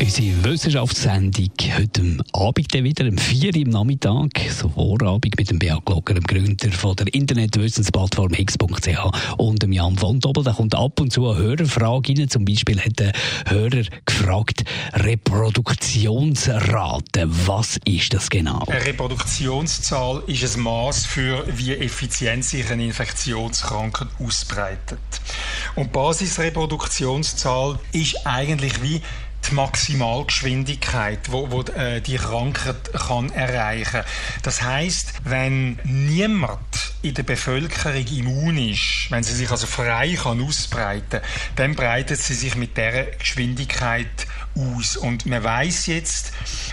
Unsere Wissenschaftssendung heute Abend wieder, um 4 Uhr im Nachmittag, so Vorabend mit dem Beat Glocker, dem Gründer von der Internetwissensplattform Higgs.ch und dem Jan von Doppel. Da kommt ab und zu eine Hörerfrage rein. Zum Beispiel hat der Hörer gefragt, Reproduktionsrate, was ist das genau? Eine Reproduktionszahl ist ein Maß für, wie effizient sich eine Infektionskrankheit ausbreitet. Und Basisreproduktionszahl ist eigentlich wie die Maximalgeschwindigkeit, wo, wo äh, die Krankheit kann erreichen. Das heißt, wenn niemand in der Bevölkerung immun ist, wenn sie sich also frei kann ausbreiten, dann breitet sie sich mit der Geschwindigkeit aus. Und man weiß jetzt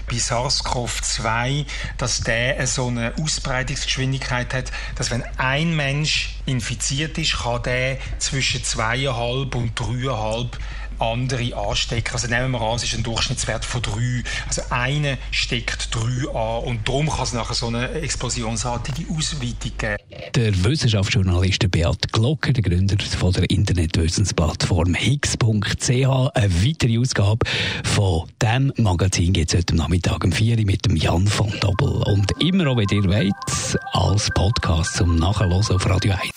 bei SARS-CoV-2, dass der so eine Ausbreitungsgeschwindigkeit hat, dass wenn ein Mensch infiziert ist, kann der zwischen zweieinhalb und dreieinhalb andere anstecken. Also nehmen wir an, es ist ein Durchschnittswert von drei. Also eine steckt drei an und darum kann es nachher so eine explosionsartige Ausweitung geben. Der Wissenschaftsjournalist Beat Glocker, der Gründer von der Internetwissensplattform Higgs.ch, eine weitere Ausgabe von diesem Magazin gibt es heute Nachmittag um 4 Uhr mit dem Jan von Doppel. Und immer auch, wenn ihr wollt, als Podcast zum Nachhören auf Radio 1.